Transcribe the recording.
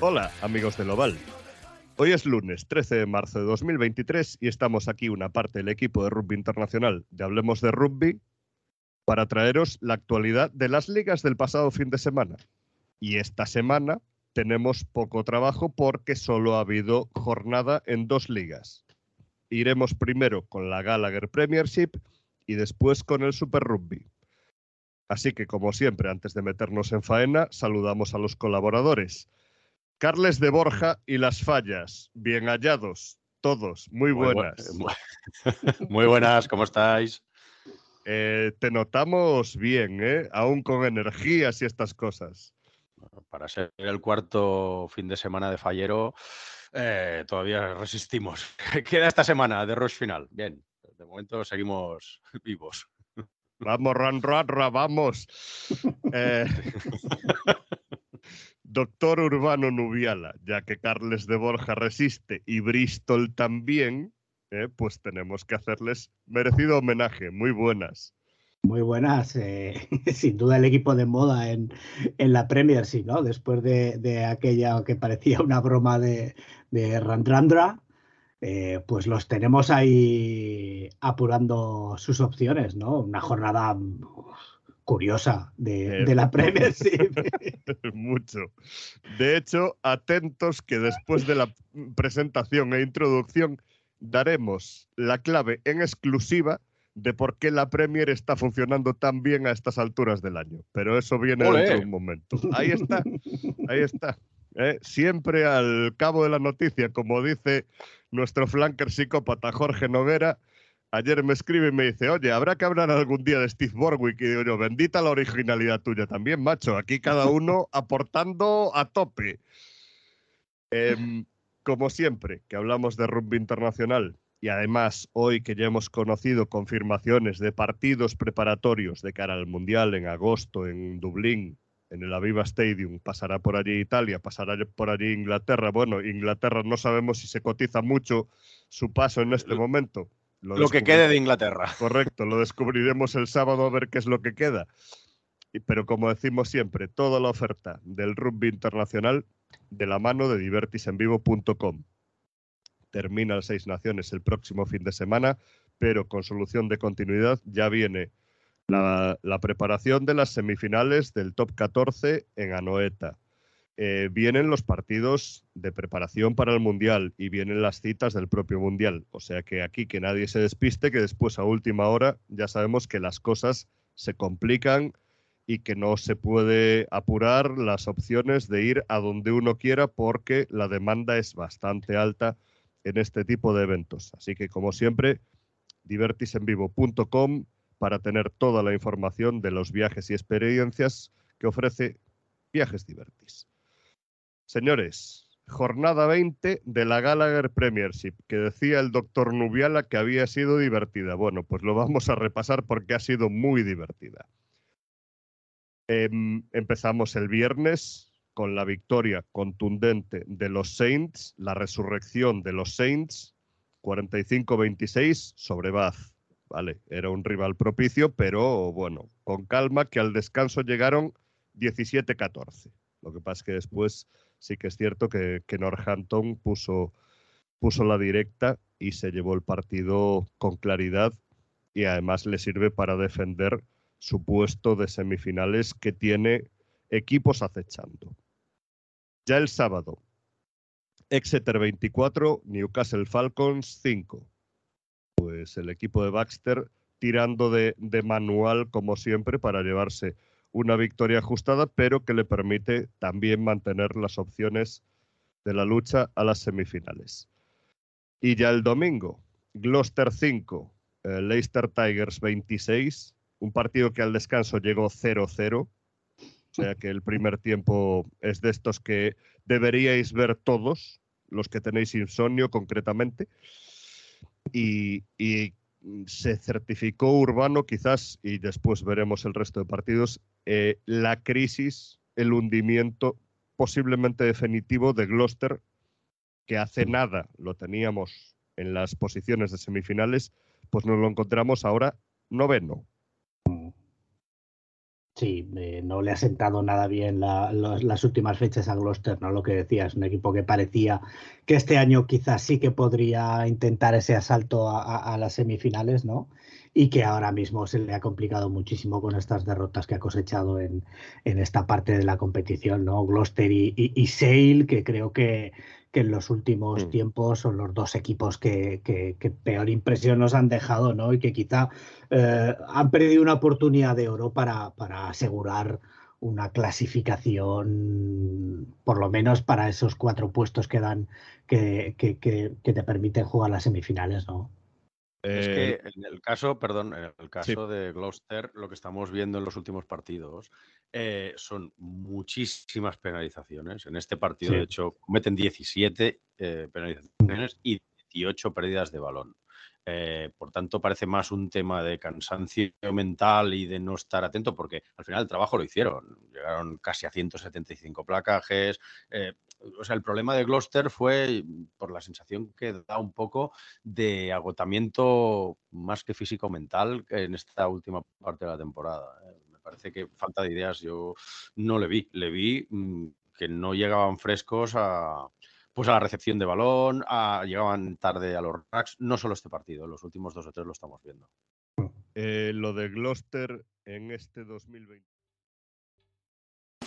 Hola, amigos del Oval. Hoy es lunes 13 de marzo de 2023 y estamos aquí una parte del equipo de rugby internacional de Hablemos de Rugby para traeros la actualidad de las ligas del pasado fin de semana. Y esta semana tenemos poco trabajo porque solo ha habido jornada en dos ligas. Iremos primero con la Gallagher Premiership y después con el Super Rugby. Así que, como siempre, antes de meternos en faena, saludamos a los colaboradores. Carles de Borja y Las Fallas, bien hallados, todos, muy Muy bu- buenas. mu- Muy buenas, ¿cómo estáis? Eh, te notamos bien, ¿eh? aún con energías y estas cosas. Para ser el cuarto fin de semana de Fallero, eh, todavía resistimos. Queda esta semana de rush final. Bien, de momento seguimos vivos. Vamos, ran, ran, ra, vamos. Doctor Urbano Nubiala, ya que Carles de Borja resiste y Bristol también, eh, pues tenemos que hacerles merecido homenaje. Muy buenas. Muy buenas, eh, sin duda el equipo de moda en, en la Premiership, ¿no? Después de, de aquella que parecía una broma de, de Randrandra, eh, pues los tenemos ahí apurando sus opciones, ¿no? Una jornada curiosa de, Eh, de la Premiership. Mucho. De hecho, atentos que después de la presentación e introducción daremos la clave en exclusiva de por qué la Premier está funcionando tan bien a estas alturas del año. Pero eso viene ¡Olé! dentro de un momento. Ahí está, ahí está. ¿eh? Siempre al cabo de la noticia, como dice nuestro flanker psicópata Jorge Noguera, ayer me escribe y me dice, oye, habrá que hablar algún día de Steve Borwick. Y digo yo, bendita la originalidad tuya también, macho. Aquí cada uno aportando a tope. Em, como siempre, que hablamos de rugby internacional y además hoy que ya hemos conocido confirmaciones de partidos preparatorios de cara al Mundial en agosto en Dublín, en el Aviva Stadium, pasará por allí Italia, pasará por allí Inglaterra. Bueno, Inglaterra no sabemos si se cotiza mucho su paso en este momento. Lo que quede de Inglaterra. Correcto, lo descubriremos el sábado a ver qué es lo que queda. Pero como decimos siempre, toda la oferta del rugby internacional de la mano de divertisenvivo.com. Termina el Seis Naciones el próximo fin de semana, pero con solución de continuidad ya viene la, la preparación de las semifinales del top 14 en Anoeta. Eh, vienen los partidos de preparación para el Mundial y vienen las citas del propio Mundial. O sea que aquí que nadie se despiste, que después a última hora ya sabemos que las cosas se complican y que no se puede apurar las opciones de ir a donde uno quiera porque la demanda es bastante alta en este tipo de eventos. Así que como siempre, divertisenvivo.com para tener toda la información de los viajes y experiencias que ofrece Viajes Divertis. Señores, jornada 20 de la Gallagher Premiership, que decía el doctor Nubiala que había sido divertida. Bueno, pues lo vamos a repasar porque ha sido muy divertida. Em, empezamos el viernes con la victoria contundente de los Saints, la resurrección de los Saints, 45-26 sobre Bath. Vale, era un rival propicio, pero bueno, con calma que al descanso llegaron 17-14. Lo que pasa es que después sí que es cierto que, Northampton puso, puso la directa y se llevó el partido con claridad y además le sirve para defender su puesto de semifinales que tiene equipos acechando. Ya el sábado, Exeter 24, Newcastle Falcons 5. Pues el equipo de Baxter tirando de, de manual como siempre para llevarse una victoria ajustada, pero que le permite también mantener las opciones de la lucha a las semifinales. Y ya el domingo, Gloucester 5, eh, Leicester Tigers 26, un partido que al descanso llegó 0-0. O sea que el primer tiempo es de estos que deberíais ver todos, los que tenéis insomnio concretamente. Y, y se certificó Urbano quizás, y después veremos el resto de partidos, eh, la crisis, el hundimiento posiblemente definitivo de Gloucester, que hace nada lo teníamos en las posiciones de semifinales, pues nos lo encontramos ahora noveno. Sí, eh, no le ha sentado nada bien las últimas fechas a Gloucester, ¿no? Lo que decías, un equipo que parecía que este año quizás sí que podría intentar ese asalto a, las semifinales, ¿no? Y que ahora mismo se le ha complicado muchísimo con estas derrotas que ha cosechado en, esta parte de la competición, ¿no? Gloucester y, y Sale, que creo que, que en los últimos mm. tiempos son los dos equipos que, peor impresión nos han dejado, ¿no? Y que quizá eh, han perdido una oportunidad de oro para, para asegurar una clasificación, por lo menos para esos cuatro puestos que dan, que, que, te permiten jugar las semifinales, ¿no? Es que eh, en el caso, perdón, en el caso de Gloucester, lo que estamos viendo en los últimos partidos eh, son muchísimas penalizaciones. En este partido, de hecho, cometen 17 eh, penalizaciones y 18 pérdidas de balón. por tanto, parece más un tema de cansancio mental y de no estar atento, porque al final el trabajo lo hicieron. Llegaron casi a 175 placajes o sea, el problema de Gloucester fue por la sensación que da un poco de agotamiento más que físico-mental en esta última parte de la temporada. ¿eh? Me parece que falta de ideas yo no le vi. Le vi mm, que no llegaban frescos a, pues a la recepción de balón, llegaban tarde a los racks. No solo este partido, los últimos dos o tres lo estamos viendo. Eh, lo de Gloucester en este 2020.